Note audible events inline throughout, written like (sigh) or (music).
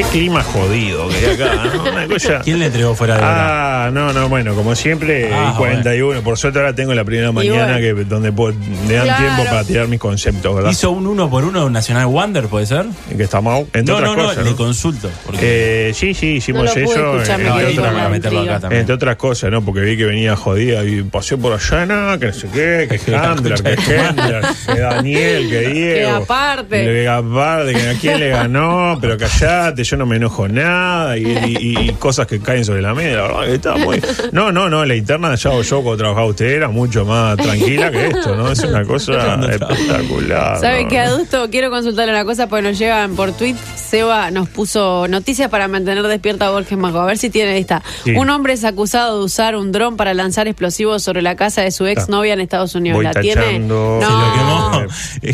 Qué clima jodido que hay acá, ¿no? (laughs) Una cosa- ¿Quién le entregó fuera de hora? Ah, no, no, bueno, como siempre, Ah, 41. Por suerte ahora tengo la primera mañana bueno. que donde puedo- me dan Claro. tiempo para tirar mis conceptos, ¿verdad? ¿Hizo un uno por uno de un Nacional Wonder, puede ser? Que estamos, entre No, otras no, no, cosas. le ¿no? consulto. Porque Eh, sí, sí, hicimos No lo pude eso. escuchar, no, entre, otras, para la meterlo acá intriga. también. entre otras cosas, ¿no? Porque vi que venía jodida y pasé por allá, nada, que no sé qué, que (laughs) Handler, que Hendler, que Daniel, que (laughs) Diego. aparte. Que aparte, que a quién le ganó, pero callate, yo no me enojo nada y, y- y cosas que caen sobre la mesa. La verdad que está muy. No, no, no, la interna ya o yo cuando trabajaba usted era mucho más tranquila que esto, ¿no? Es una cosa (laughs) espectacular. ¿Sabe ¿no? qué, Adusto? Quiero consultarle una cosa porque nos llegan por tweet. Seba nos puso noticias para mantener despierta a Borges Mago. A ver si tiene esta. Sí. Un hombre es acusado de usar un dron para lanzar explosivos sobre la casa de su ex novia en Estados Unidos. Voy ¿La tiene? tachando. Se lo quemó.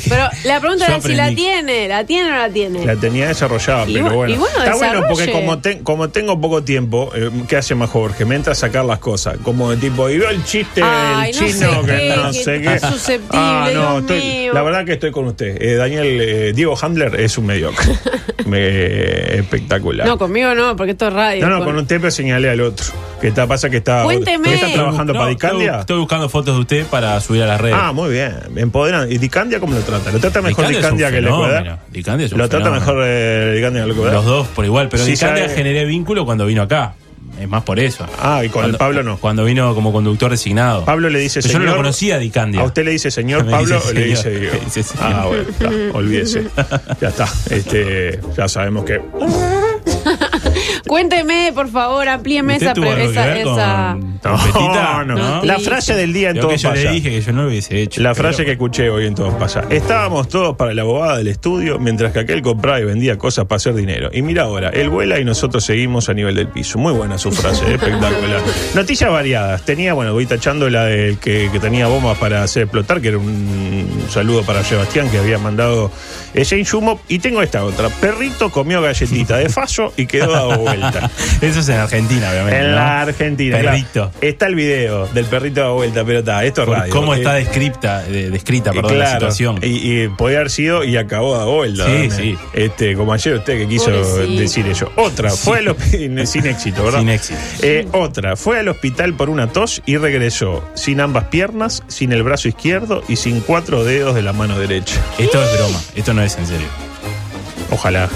Pero la pregunta Yo era si la aprendí. tiene. ¿La tiene o no la tiene? La tenía desarrollada, Y pero bu- bueno. y bueno, Está bueno porque como, te- como tengo poco tiempo, eh, ¿qué hace más Jorge? Me entra a sacar las cosas. Como de tipo, y veo el chiste Ay, no chino sé que qué, no que sé qué. susceptible, Ah, no, Dios estoy- mío. la verdad que estoy con usted. Eh, Daniel, eh, Diego Handler es un mediocre. (laughs) Me- espectacular. No, conmigo no, porque esto es radio. No, no, Con- con usted pero señalé al otro. Que está, pasa que está. Cuénteme. ¿Está trabajando No, para Dicandia? estoy buscando fotos de usted para subir a las redes. Ah, muy bien. Empoderan. ¿Y Dicandia cómo lo trata? ¿Lo trata mejor Dicandia que el. Ecuador? Dicandia es un ¿Lo trata fenómeno. mejor eh, Dicandia que el Ecuador? Los dos por igual, pero Sí, Dicandia sabe- generé vínculo cuando vino acá. Es más por eso. Ah, y con el Cuando- Pablo no. Cuando vino como conductor designado. Pablo le dice Pero yo no señor. lo conocía a Dicandia. ¿A usted le dice señor (laughs) Me Pablo dice le dice señor. (laughs) Señor. Ah, bueno, está, olvídese. (laughs) Ya está. Este, ya sabemos que. (laughs) Cuénteme, por favor, amplíeme ¿Usted esa. tuvo pre- algo que esa, trompetita? No, no. No, La frase del día en Creo todo que yo pasa. le dije que yo no lo hubiese hecho. La pero- frase que escuché hoy en todo pasa. Estábamos todos para la abogada del estudio, mientras que aquel compraba y vendía cosas para hacer dinero. Y mira ahora, él vuela y nosotros seguimos a nivel del piso. Muy buena su frase, ¿eh? (laughs) espectacular. Noticias variadas. Tenía, bueno, voy tachando la del que, que tenía bombas para hacer explotar, que era un saludo para Sebastián que había mandado ese insumo. Y tengo esta otra. Perrito comió galletita de fallo y quedó (laughs) vuelta. (laughs) Eso es en Argentina, obviamente. En ¿no? la Argentina. claro. Perrito. Está el video del perrito dado vuelta, pero está, esto es radio. ¿Cómo Eh, está descripta, de- descrita, perdón, la Claro, situación? Y, y podía haber sido y acabó dado vuelta. Sí, ¿no? sí. Este, como ayer usted que quiso Pobrecito. decir eso. Otra, fue al (laughs) sin éxito, ¿verdad? Sin éxito. Eh, otra, fue al hospital por una tos y regresó sin ambas piernas, sin el brazo izquierdo y sin cuatro dedos de la mano derecha. Esto es broma, esto no es en serio. Ojalá.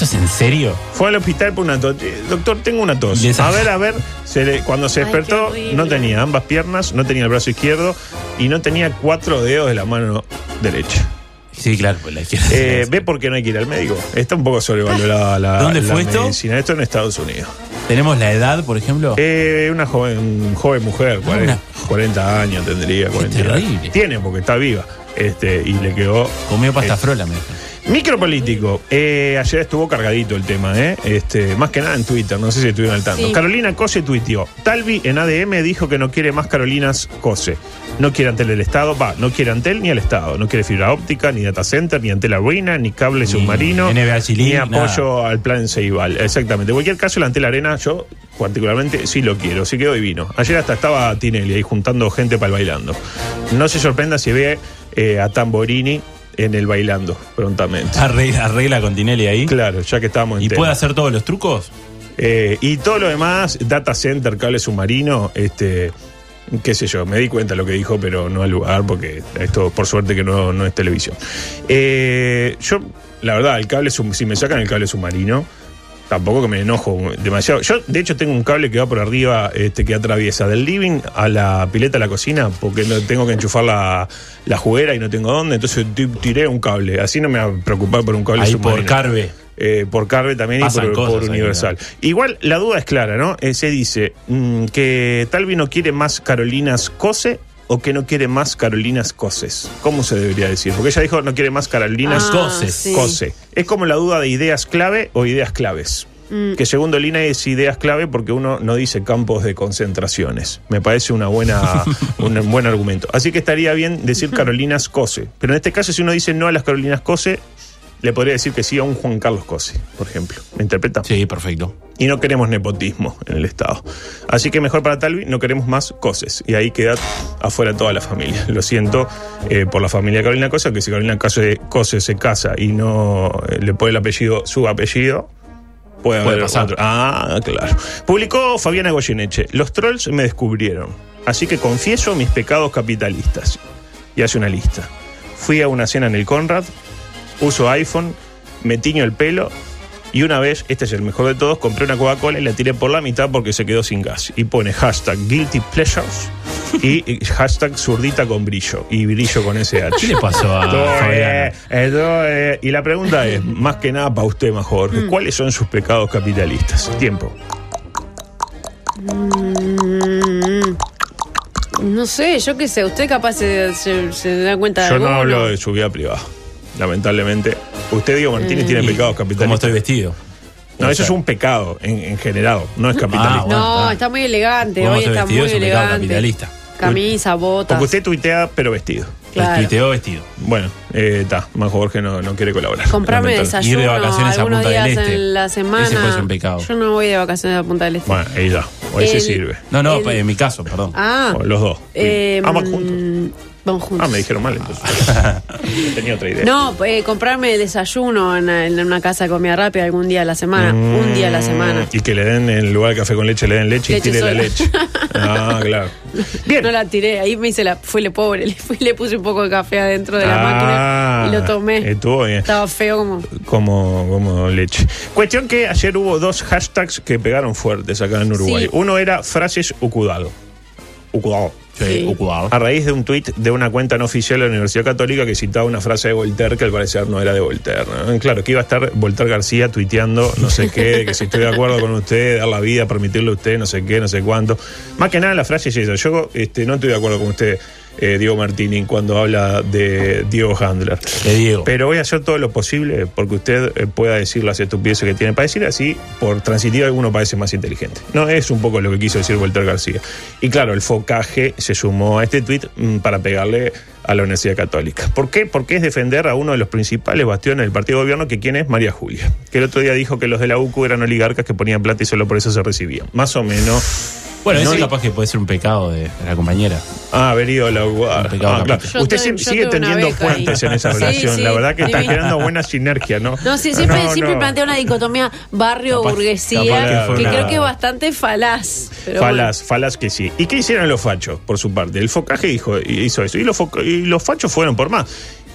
¿Esto es en serio? Fue al hospital por una tos. Eh, Doctor, tengo una tos. A ver, a ver. se le- cuando se Ay, despertó, no tenía ambas piernas, no tenía el brazo izquierdo y no tenía cuatro dedos de la mano derecha. Sí, claro, pues la izquierda. Eh, ¿Ve por qué no hay que ir al médico? Está un poco sobrevalorada la, ¿Dónde la fue esto? medicina. Esto en Estados Unidos. Tenemos la edad, por ejemplo. Eh, una joven, joven mujer, 40, una- 40 años tendría. 40 terrible. Tiene porque está viva. Este, y le quedó. Comió pasta eh, frola, me dijo. Micropolítico. Eh, ayer estuvo cargadito el tema, ¿eh? Este, más que nada en Twitter, no sé si estuvieron al tanto. Sí. Carolina Cose tuiteó. Talvi en ADM dijo que no quiere más Carolinas Cose. No quiere Antel el Estado, va, no quiere Antel ni el Estado. No quiere fibra óptica, ni data center, ni Antel Arena, ni cable submarino, NBA Chile, ni apoyo al plan Ceibal. Exactamente. En cualquier caso, el Antel Arena, yo particularmente sí lo quiero, sí quedó divino. Ayer hasta estaba Tinelli ahí juntando gente para el bailando. No se sorprenda si ve eh, a Tamborini en el bailando prontamente. Arregla, arregla con Tinelli ahí. Claro, ya que estamos en ¿Y tema. puede hacer todos los trucos? Eh, y todo lo demás, data center, cable submarino, este, qué sé yo, me di cuenta lo que dijo, pero no al lugar, porque esto por suerte que no, no es televisión. Eh, yo, la verdad, el cable, si me sacan el cable submarino, tampoco que me enojo demasiado. Yo, de hecho, tengo un cable que va por arriba, este, que atraviesa del living a la pileta a la cocina, porque no tengo que enchufar la, la juguera y no tengo dónde, entonces ti- tiré un cable. Así no me va a preocupar por un cable Ahí submarino por Carve. eh, por Carve también Pasan y por, cosas por ahí, Universal. Igual la duda es clara, ¿no? Eh, se dice mm, que Talvi no quiere más Carolinas Cose o que no quiere más Carolinas Coses. ¿Cómo se debería decir? Porque ella dijo no quiere más Carolinas Ah, Coses. sí. Cose. Es como la duda de ideas clave o ideas claves. Mm. Que segundo Lina es ideas clave porque uno no dice campos de concentraciones. Me parece una buena, (laughs) un buen argumento. Así que estaría bien decir Carolinas Cose. Pero en este caso, si uno dice no a las Carolinas Cose, le podría decir que sí a un Juan Carlos Cose, por ejemplo. ¿Me interpreta? Sí, perfecto. Y no queremos nepotismo en el Estado. Así que mejor para Talvi, no queremos más coses. Y ahí queda afuera toda la familia. (laughs) Lo siento eh, por la familia Carolina Cosa, que si Carolina Cose, Cose se casa y no eh, le pone el apellido, su apellido, Puede, Puede haber pasar. otro. Ah, claro. Publicó Fabiana Goyeneche. Los trolls me descubrieron. Así que confieso mis pecados capitalistas. Y hace una lista. Fui a una cena en el Conrad, uso iPhone, me tiño el pelo y una vez, este es el mejor de todos, compré una Coca-Cola y la tiré por la mitad porque se quedó sin gas. Y pone hashtag guilty pleasures y hashtag zurdita con brillo. Y brillo con SH. ¿Qué le pasó a eh, bien. Y la pregunta es, más que nada para usted, más Jorge, ¿cuáles son sus pecados capitalistas? Tiempo. Mm, no sé, yo qué sé, usted capaz se, se- se da cuenta de Yo no hablo de su vida privada, lamentablemente. Usted, Diego Martínez, tiene Y pecados ¿Cómo capitalistas. estoy vestido? No, eso es un pecado en, en general, no es capitalista. Ah, bueno. No, está. está muy elegante, ¿Cómo hoy está vestido? muy Es un pecado elegante. capitalista. Camisa, botas. Porque usted tuitea, pero vestido. Claro. Tuiteo vestido. Bueno, está. más Jorge no, no quiere colaborar. Comprarme Lamentable. Ir desayuno de vacaciones a Punta del Este. en la semana. Ese puede ser un pecado. Yo no voy de vacaciones a Punta del Este. Bueno, ahí ya. Hoy se El- sirve. No, no, El- en mi caso, perdón. Ah. O los dos. eh, ah, juntos. Juntos. Ah, me dijeron mal entonces. (laughs) Tenía otra idea. No, eh, comprarme desayuno en, en una casa de comida rápida algún día a la semana. Un día a la semana. Mm, Y que le den en lugar de café con leche, le den leche, Leche y tire la leche. Ah, (laughs) claro. Bien. No la tiré, ahí me hice la. Fui le pobre, (laughs) le, fui, le puse un poco de café adentro de la Ah, máquina y lo tomé. Estuvo bien. Estaba feo como. Como, como leche. Cuestión que ayer hubo dos hashtags que pegaron fuertes acá en Uruguay. Sí. Uno era frases ucudado. Ucudado. Sí. A raíz de un tuit de una cuenta no oficial de la Universidad Católica que citaba una frase de Voltaire que al parecer no era de Voltaire. ¿no? Claro, que iba a estar Voltaire García tuiteando no sé qué, que si estoy de acuerdo con usted, dar la vida, permitirle a usted, no sé qué, no sé cuánto. Más que nada la frase es esa. Yo este, no estoy de acuerdo con usted, eh, Diego Martini, cuando habla de Diego Handler. De Diego. Pero voy a hacer todo lo posible porque usted eh, pueda decir las estupideces que tiene para decir, así por transitiva alguno parece más inteligente. No es un poco lo que quiso decir Voltaire García. Y claro, el focaje se sumó a este tuit mm, para pegarle a la Universidad Católica. ¿Por qué? Porque es defender a uno de los principales bastiones del partido de gobierno, que quién es María Julia, que el otro día dijo que los de la UCU eran oligarcas que ponían plata y solo por eso se recibían. Más o menos. Bueno, No ese le- capaz que puede ser un pecado de, de la compañera. Ah, haber ido a la. Ah, Un pecado claro. Usted sigue tendiendo puentes en esa relación. sí, la verdad que está generando buena sinergia, ¿no? No, sí, siempre, No, siempre no. plantea una dicotomía barrio-burguesía que fue que una- creo que es bastante falaz. Pero Falas, falas que sí. ¿Y qué hicieron los fachos, por su parte? El focaje dijo, hizo eso. Y los, foca- y los fachos fueron por más.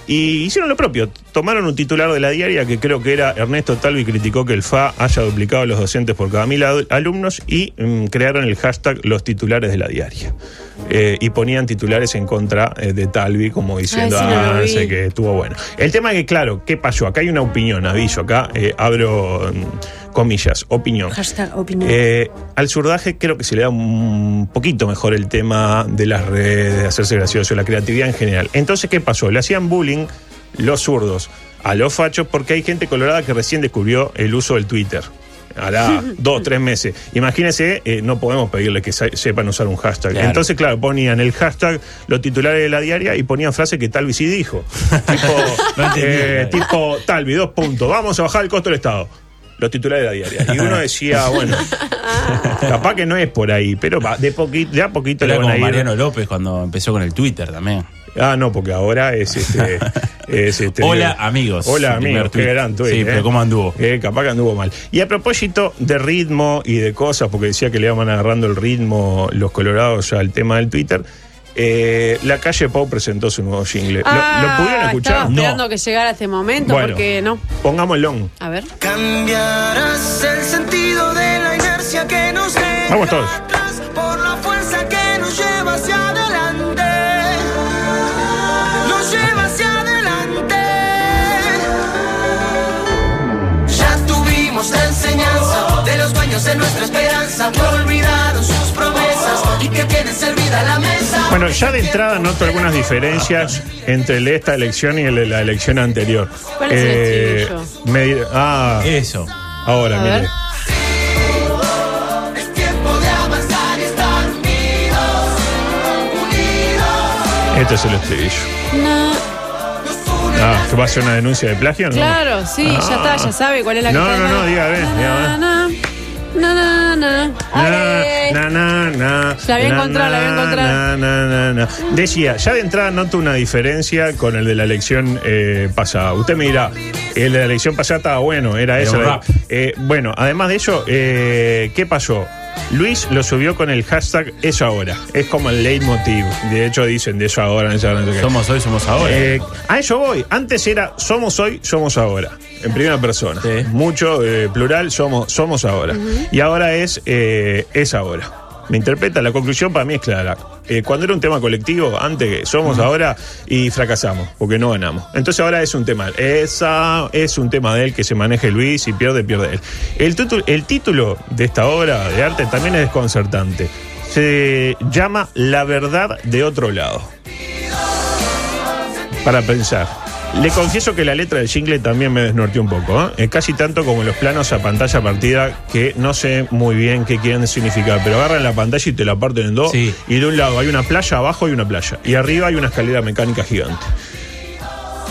Y hicieron lo propio. Tomaron un titular de la diaria que creo que era Ernesto Talvi criticó que el FA haya duplicado a los docentes por cada mil alumnos y mm, crearon el hashtag los titulares de la diaria. Eh, y ponían titulares en contra eh, de Talvi como diciendo, Ay, sí, no lo ah, sé que estuvo bueno. El tema es que, claro, ¿qué pasó? Acá hay una opinión, aviso, acá eh, abro mm, comillas, opinión. Hashtag opinión. Eh, al surdaje creo que se le da un poquito mejor el tema de las redes, de hacerse gracioso, la creatividad en general. Entonces, ¿qué pasó? Le hacían bullying los zurdos a los fachos porque hay gente colorada que recién descubrió el uso del Twitter. Hará (laughs) dos, tres meses. Imagínense, eh, no podemos pedirle que se- sepan usar un hashtag. Claro. Entonces, claro, ponían el hashtag los titulares de la diaria y ponían frases que Talvi sí dijo. (laughs) tipo, No eh, tipo, Talvi, dos puntos, vamos a bajar el costo del Estado. Los titulares de la diaria. Y uno decía, (laughs) bueno, capaz que no es por ahí, pero va, de, poquito, de a poquito Era le van como a ir. Mariano López cuando empezó con el Twitter también. Ah, no, porque ahora es este. (laughs) es este Hola, amigos. Hola amigos, qué gran tuit, Sí, eh. pero ¿cómo anduvo? Eh, capaz que anduvo mal. Y a propósito de ritmo y de cosas, porque decía que le iban agarrando el ritmo los colorados al tema del Twitter. eh, la calle Pau presentó su nuevo jingle. ¿Lo- ¿Lo, Ah, pudieron escuchar? Estaba No. esperando que llegara este momento Bueno. porque no. Pongámoslo. A ver. Cambiarás el sentido de la inercia que nos deja Vamos todos. atrás por la fuerza que nos lleva hacia dueños de nuestra esperanza que olvidaron sus promesas y que tienen servida la mesa. Bueno, ya de entrada noto algunas diferencias entre el de esta elección y el de la elección anterior. ¿Cuál es el Eh, estribillo? me ah, Eso. ahora, mire. ver. Es tiempo de avanzar y estar unidos, unidos. Este es el estribillo. No. Ah, ¿que va a ser una denuncia de plagio? ¿no? Claro, sí, ya Ah. está, ya sabe cuál es la No, que no, no, diga, a ver, diga, a ver. Na, na, Na, na, na. Na, na, La había na, encontrado, la había na, encontrado. na, na, na. Decía, ya de entrada noto una diferencia con el de la elección eh, pasada. Usted me dirá, el de la elección pasada estaba bueno, era Era eso. un la- rap. Eh, bueno, además de ello, eh, ¿qué pasó? Luis lo subió con el hashtag eso ahora. Es como el leitmotiv. De hecho, dicen de eso ahora, de eso ahora, no sé qué. Somos hoy, somos ahora. Eh, a eso voy. Antes era somos hoy, somos ahora. En primera persona. Sí. Mucho eh, plural, somos, somos ahora. Y ahora es, eh, es ahora. Me interpreta, la conclusión para mí es clara. Eh, cuando era un tema colectivo, antes somos ahora y fracasamos, porque no ganamos. Entonces ahora es un tema. Esa es un tema de él que se maneje Luis y pierde, pierde él. El, título- el título de esta obra de arte también es desconcertante. Se llama La verdad de otro lado para pensar. Le confieso que la letra del jingle también me desnorteó un poco, ¿eh? Eh, casi tanto como los planos a pantalla partida que no sé muy bien qué quieren significar, pero agarran la pantalla y te la parten en dos Sí. y de un lado hay una playa, abajo hay una playa y arriba hay una escalera mecánica gigante.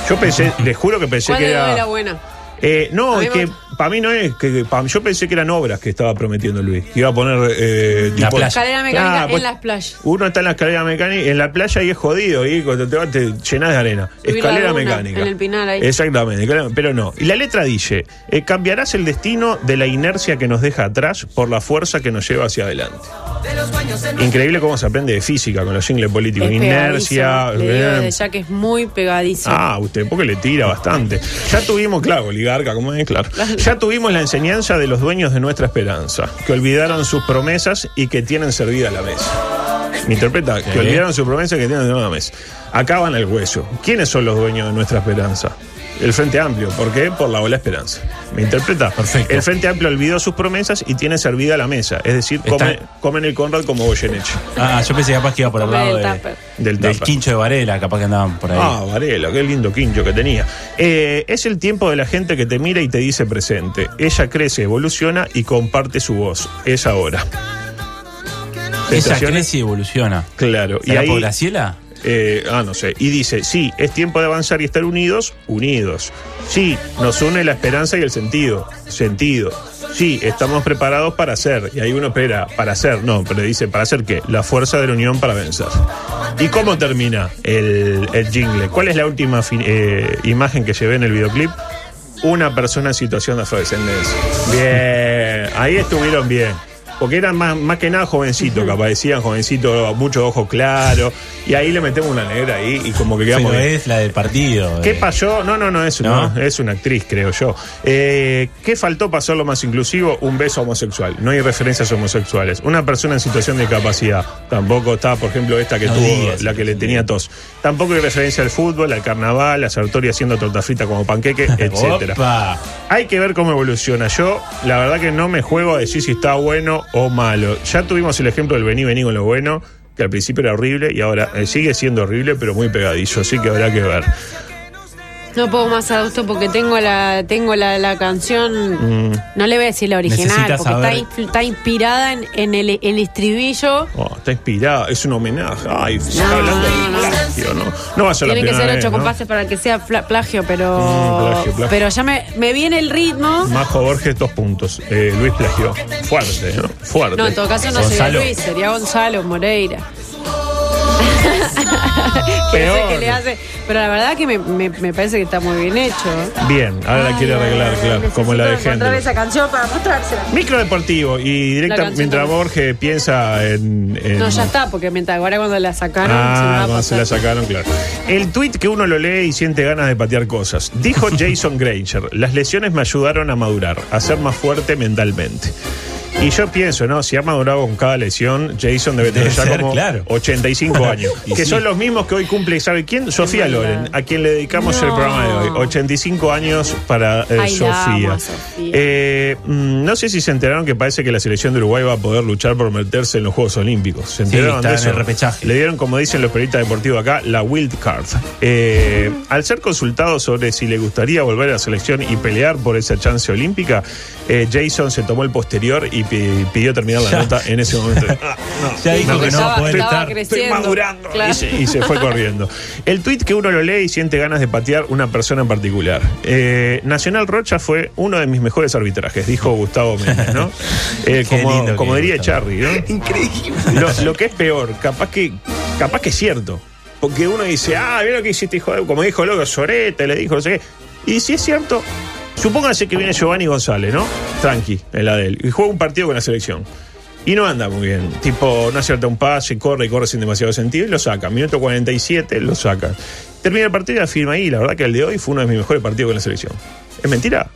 Yo pensé, (laughs) les juro que pensé ¿Cuál que era... es la buena? Eh, no, es me que para mí no es que pa- yo pensé que eran obras que estaba prometiendo Luis, que iba a poner eh, La tipo- playa. Escalera mecánica Claro, en pues, las playas. Uno está en la escalera mecánica, en la playa y es jodido, y cuando te vas te llenas de arena. Subir escalera mecánica. en el Pinar ahí. Exactamente, pero no. Y la letra dice, eh, cambiarás el destino de la inercia que nos deja atrás por la fuerza que nos lleva hacia adelante. Increíble cómo se aprende de física con los jingles políticos. Es Inercia. pegadizo. Le digo eh, desde ya que es muy pegadizo. Ah, usted, porque le tira bastante. Ya tuvimos, claro, como es, claro. Ya tuvimos la enseñanza de los dueños de nuestra esperanza, que olvidaron sus promesas y que tienen servida la mesa. ¿Me interpreta? Que olvidaron sus promesas y que tienen servida la mesa. Acaban el hueso. ¿Quiénes son los dueños de nuestra esperanza? El Frente Amplio. ¿Por qué? Por la ola esperanza. ¿Me interpreta? Perfecto. El Frente Amplio olvidó sus promesas y tiene servida la mesa. Es decir, comen el Conrad como Goyeneche. Ah, yo pensé capaz que iba por el lado de-. Del del quincho de Varela, capaz que andaban por ahí. Ah, Varela, qué lindo quincho que tenía. Eh, es el tiempo de la gente que te mira y te dice presente. Ella crece, evoluciona y comparte su voz. Es ahora. Ella Sensaciones- crece y evoluciona. Claro. Y ¿Será ahí, por Graciela? Eh, ah, no sé. Y dice, sí, es tiempo de avanzar y estar unidos, unidos. Sí, nos une la esperanza y el sentido, sentido. Sí, estamos preparados para hacer. Y ahí uno espera, para hacer, no, pero dice, ¿para hacer qué? La fuerza de la unión para vencer. ¿Y cómo termina el, jingle? ¿Cuál es la última eh, imagen que ve en el videoclip? Una persona en situación de afrodescendencia. Bien, ahí estuvieron bien. Porque eran más, más que nada jovencitos, capaz decían jovencitos, muchos ojos claros. Y ahí le metemos una negra ahí y como que quedamos Pero es la del partido. ¿Qué eh. pasó? No, no, no, es, ¿No? no, es una actriz, creo yo. Eh, ¿Qué faltó para hacerlo más inclusivo? Un beso homosexual. No hay referencias homosexuales. Una persona en situación de discapacidad. Tampoco está, por ejemplo, esta que No tuvo, digas la que le tenía tos. Tampoco hay referencia al fútbol, al carnaval, a Sartori haciendo torta frita como panqueque, (laughs) etcétera. Hay que ver cómo evoluciona. Yo, la verdad que no me juego a decir si está bueno o malo. Ya tuvimos el ejemplo del vení, vení con lo bueno, que al principio era horrible y ahora eh, sigue siendo horrible, pero muy pegadizo, así que habrá que ver. No puedo más a gusto porque tengo la tengo la, la canción. Mm. No le voy a decir la original, Necesitas porque está, inf- está inspirada en, en el, el estribillo. Oh, está inspirada, es un homenaje. Ay, se está No, hablando de no, no. plagio, ¿no? No va a ser la Tienen que primera ser ocho ¿no? compases para que sea plagio, pero. Mm, plagio, plagio. Pero ya me, me viene el ritmo. Majo Borges, dos puntos. Eh, Luis plagió. Fuerte, ¿no? Fuerte. No, en todo caso no Gonzalo. sería Luis, sería Gonzalo Moreira. (laughs) Peor. que le hace. Pero la verdad que me, me- me parece que está muy bien hecho. Bien, ahora la Ay, quiere ay, arreglar, claro, como la de Hendrix. esa canción para mostrársela. Micro deportivo y directa, La mientras también. Borges piensa en, en- No, ya está, porque mientras ahora cuando la sacaron se Ah, a cuando se la sacaron, claro. El tweet que uno lo lee y siente ganas de patear cosas. Dijo (laughs) Jason Granger, las lesiones me ayudaron a madurar, a ser más fuerte mentalmente. Y yo pienso, ¿no? Si ha madurado con cada lesión, Jason debe tener Debe ya ser, como claro. 85 (laughs) años. Que sí. son los mismos que hoy cumple, ¿sabe quién? Sofía. Loren, a quien le dedicamos el programa de hoy. 85 años para eh, Ay, la amo Sofía. Eh, mm, no sé si se enteraron que parece que la selección de Uruguay va a poder luchar por meterse en los Juegos Olímpicos. ¿Se Sí, enteraron está de en eso? el repechaje. Le dieron, como dicen los periodistas deportivos acá, la wild card. Eh, al ser consultado sobre si le gustaría volver a la selección y pelear por esa chance olímpica, eh, Jason se tomó el posterior y pi- pidió terminar la nota en ese momento. (laughs) Ah, no. Ya dijo que no va a poder estar. Estoy madurando. Claro. Y, se, y se fue corriendo. El tuit que uno lo lee y siente ganas de patear una persona en particular. Eh, Nacional Rocha fue uno de mis mejores arbitrajes, dijo Gustavo Méndez, ¿no? (laughs) Eh, como diría. Charlie, ¿no? Increíble. Lo, lo que es peor, capaz que, capaz que es cierto. Porque uno dice, ah, mira lo que hiciste, hijo de-". Como dijo luego Sorete, le dijo, no sé qué. Y si es cierto, supóngase que viene Giovanni González, ¿no? Tranqui, en la de él. Y juega un partido con la selección. Y no anda muy bien. Tipo, no acierta un pase, corre y corre sin demasiado sentido y lo saca. Minuto 47, lo saca. Termina el partido y afirma ahí. La verdad que el de hoy fue uno de mis mejores partidos con la selección. ¿Es mentira?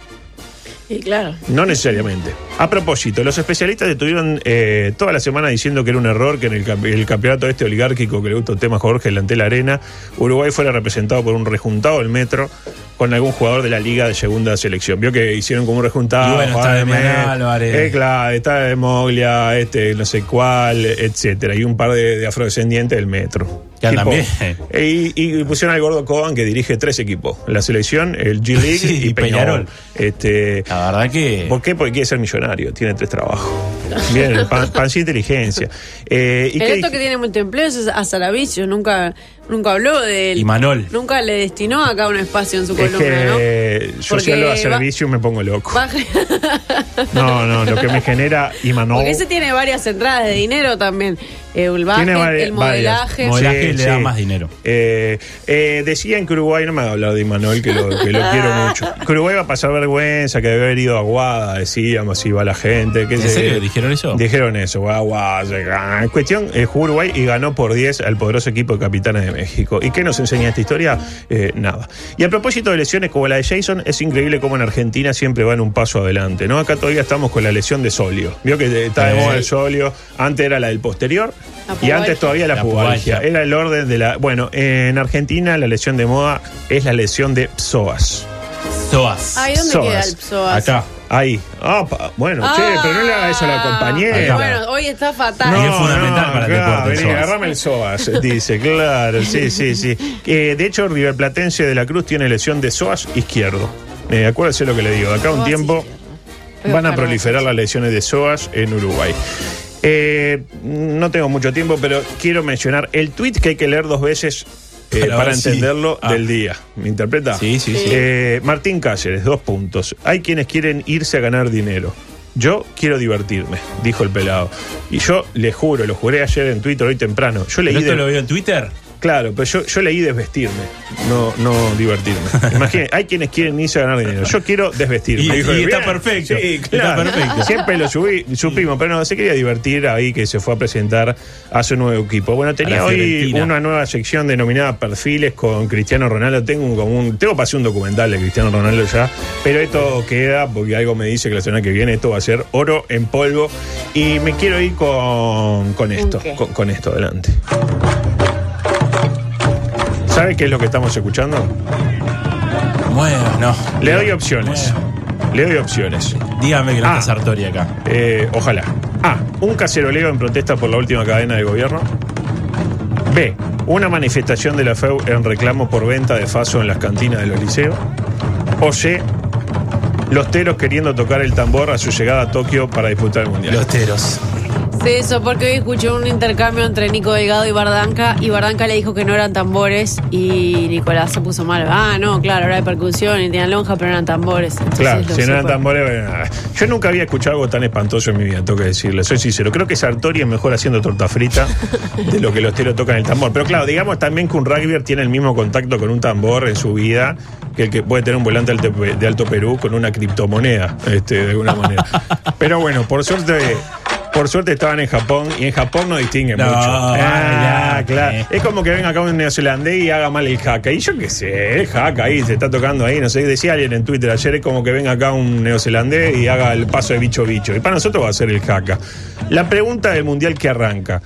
Y claro. No necesariamente. A propósito, los especialistas estuvieron eh, toda la semana diciendo que era un error que en el, el campeonato este oligárquico que le gusta el tema Jorge delante de la arena, Uruguay fuera representado por un rejuntado del metro con algún jugador de la liga de segunda selección. Vio que hicieron como un rejuntado. Y bueno, está de Álvarez. eh, claro, está de Moglia, este, no sé cuál, etcétera. Y un par de, de afrodescendientes del metro. Bien. eh, Y, y pusieron al gordo Coban que dirige tres equipos: la selección, el G-League (laughs) Sí, y Peñarol. Peñarol. Este, La verdad que. ¿Por qué? Porque quiere ser millonario, tiene tres trabajos. Bien, pan, pan sin inteligencia. Eh, ¿y El qué esto que tiene mucho empleo es a Salavicio, nunca, nunca habló de él. Y Manol. Nunca le destinó acá un espacio en su Es columna, que yo si hablo de va- servicio me pongo loco. ¿no? Baja- (laughs) No, no, lo que me genera Imanol. Porque ese tiene varias entradas de dinero también. Eh, el baje, Tiene vari- el modelaje. varias. Modelaje le da más dinero. Eh, eh, decían que Uruguay, no me ha hablado de Imanol, que lo, que lo quiero (laughs) mucho. Que Uruguay va a pasar vergüenza, que debe haber ido a Guada, decíamos, si va la gente. Que ¿En se- serio? ¿Dijeron eso? Dijeron eso, va a Guada. En cuestión, eh, jugó Uruguay y ganó por 10 al poderoso equipo de Capitanes de México. ¿Y qué nos enseña esta historia? Eh, nada. Y a propósito de lesiones como la de Jason, es increíble cómo en Argentina siempre van un paso adelante, ¿no? Acá todavía estamos con la lesión de Solio. Vio que está de moda el Solio, antes era la del posterior. La Y antes todavía la, La pubalgia. pubalgia. Era el orden de la. Bueno, en Argentina la lesión de moda es la lesión de psoas. Soas. Ay, ¿dónde queda el psoas? Acá. Ahí. Opa, bueno, Ah, che, pero no le haga eso a la compañera. Bueno, hoy está fatal. Y es fundamental para el claro, deporte, el vení, psoas. agarrame el psoas, dice, claro, sí, sí, sí. Eh, de hecho, River Platense de la Cruz tiene lesión de psoas izquierdo. Eh, acuérdese lo que le digo, de acá a un tiempo van a proliferar las lesiones de psoas en Uruguay. Eh, no tengo mucho tiempo, pero quiero mencionar el tweet que hay que leer dos veces eh, Para entenderlo Ah. del día. ¿Me interpreta? Sí, sí, sí. Eh, Martín Cáceres, dos puntos. Hay quienes quieren irse a ganar dinero. Yo quiero divertirme, dijo el pelado. Y yo le juro, lo juré ayer en Twitter, hoy temprano. Yo leí ¿Pero esto de- lo veo en Twitter? Claro, pero yo, yo leí desvestirme, no, no divertirme. (laughs) Imagínate, hay quienes quieren irse a ganar dinero. Yo quiero desvestirme. Y- Dijo, y está perfecto, Sí, está perfecto. Siempre lo subí, supimos, pero no, se quería divertir ahí que se fue a presentar a su nuevo equipo. Bueno, tenía hoy una nueva sección denominada Perfiles con Cristiano Ronaldo. Tengo un, como un- tengo para hacer un documental de Cristiano Ronaldo ya, pero esto queda porque algo me dice que la semana que viene esto va a ser oro en polvo. Y me quiero ir con, con esto, con, con esto adelante. ¿Sabe qué es lo que estamos escuchando? Bueno, Le doy opciones. Le doy opciones. dígame que no Ah. está Sartori acá. Eh, ojalá. A. Un caceroleo en protesta por la última cadena de gobierno. B. Una manifestación de la FEU en reclamo por venta de faso en las cantinas de los liceos. O C. Los teros queriendo tocar el tambor a su llegada a Tokio para disputar el mundial. Los teros. Sí, eso, porque hoy escuché un intercambio entre Nico Delgado y Bardanca, y Bardanca le dijo que no eran tambores, y Nicolás se puso mal. Ah, no, claro, era de percusión y tenían lonja, pero eran tambores. Entonces Claro, si no eran tambores. bueno. Yo nunca había escuchado algo tan espantoso en mi vida, tengo que decirle. Soy sincero. Creo que Sartori es mejor haciendo torta frita de lo que los teros tocan el tambor. Pero claro, digamos también que un rugby tiene el mismo contacto con un tambor en su vida que el que puede tener un volante de Alto Perú con una criptomoneda, este, de alguna manera. Pero bueno, por suerte. Por suerte estaban en Japón y en Japón no distinguen No, mucho. Ah, ya, claro. eh. Es como que venga acá un neozelandés y haga mal el haka. Y yo qué sé, el haka ahí se está tocando ahí. No sé, decía alguien en Twitter ayer, es como que venga acá un neozelandés y haga el paso de bicho bicho. Y para nosotros va a ser el haka. La pregunta del mundial que arranca: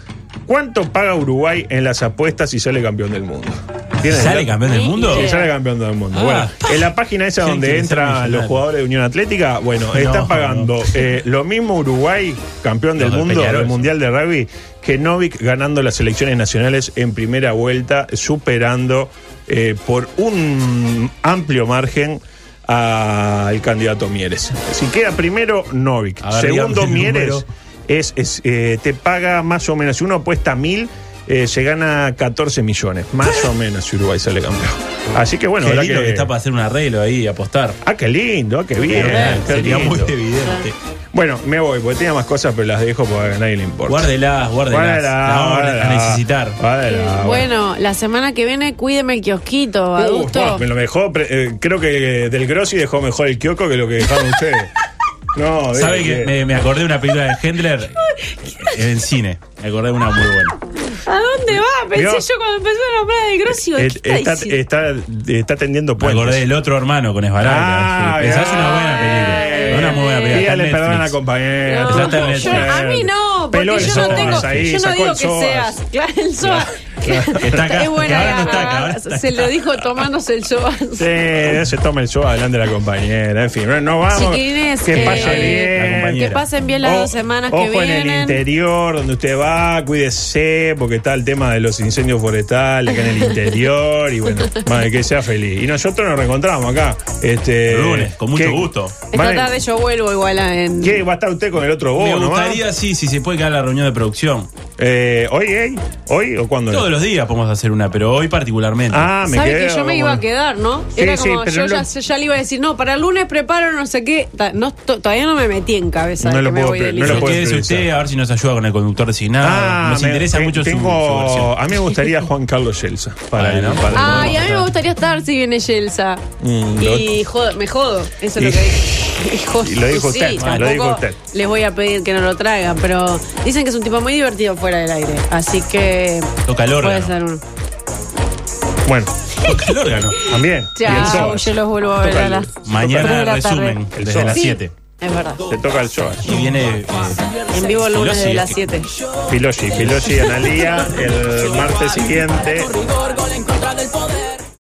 ¿Cuánto paga Uruguay en las apuestas si sale campeón del mundo? ¿Tiene ¿Sale campeón del mundo? Sí, sale campeón del mundo. Ah. Bueno, en la página esa donde entran los jugadores de Unión Atlética, bueno, No, está no. pagando eh, lo mismo Uruguay, campeón del mundo, del Mundial de Rugby, que Novik ganando las elecciones nacionales en primera vuelta, superando eh, por un amplio margen al candidato Mieres. Si queda primero, Novik. Segundo, Mieres es, eh, te paga más o menos. Si uno apuesta mil, eh, se gana 14 millones. Más o menos si Uruguay sale campeón. Así que bueno, Qué lindo que... está para hacer un arreglo ahí y apostar. Ah, qué lindo, ah, qué bien. qué Sería muy evidente. Bueno, me voy, porque tenía más cosas, pero las dejo porque a nadie le importa. Guárdelas, guárdelas. Guárdela, La vamos a necesitar. Guárdela, Bueno, la semana que viene cuídeme el kiosquito, Uh, adulto. no, me lo dejó, eh, creo que del Grossi dejó mejor el kiosco que lo que dejaron ustedes. (laughs) No, ¿Sabe que me, me acordé de una película de Hendler (laughs) en cine? Me acordé de una muy buena. ¿A dónde va? Pensé ¿Vio? yo cuando empezó a nombrar el Grossi. ¿qué está está, diciendo? está, está tendiendo Me acordé del otro hermano con Esbaraglia. Ah, Esa es bien. una buena película. Una muy buena película. Dígale perdón a la compañera. No, yo- a mí no, porque yo no tengo. ahí, yo no digo que seas. Claro, el psoas. (laughs) Que está acá, Es buena que ahora no idea. está acá, ahora está Se acá. lo dijo tomándose el psoas. Sí, se toma el show adelante de la compañera. En fin, no, vamos. Chiquilines, que eh, pase bien. Que pasen bien las O- dos semanas ojo que vienen. en el interior, donde usted va, cuídese, porque está el tema de los incendios forestales acá en el interior. Y bueno, (laughs) madre, que sea feliz. Y nosotros nos reencontramos acá. Este, El lunes, con mucho ¿qué- gusto. Esta Vale, tarde yo vuelvo igual a- en. ¿Qué? ¿Va a estar usted con el otro Me bono? gustaría, sí, si se puede quedar la reunión de producción. Eh, ¿Hoy, eh? ¿Hoy o cuándo? Todos los días podemos hacer una, pero hoy particularmente. Ah, me Sabe quedé que yo me iba a quedar, ¿no? Sí, Era como yo no- ya, ya le iba a decir, no, para el lunes preparo no sé qué. No, todavía no me metí en cabeza No de lo que me voy del no lo puedo usted a ver si nos ayuda con el conductor designado. Ah, nos me- interesa te- mucho su- tengo, su, versión. A mí me gustaría (laughs) Juan Carlos Yelsa. Para el- para Ay, a mí me gustaría estar si viene Yelsa. Mm, y jodo- me jodo, eso es Y- lo que dije. Y jodo- y lo dijo sí, usted, lo dijo usted. Les voy a pedir que no lo traigan, pero dicen que es un tipo muy divertido fuera del aire. Así que. Toca el Puede órgano. ser uno. Bueno, Toca el órgano. (laughs) también. Y Chao, yo los vuelvo a ver a las. Mañana la resumen, El desde las Sí, 7. Es verdad. Te toca el Soas. Y viene. eh, En vivo el lunes de las es 7. Filosi, Filosi Analía el martes siguiente.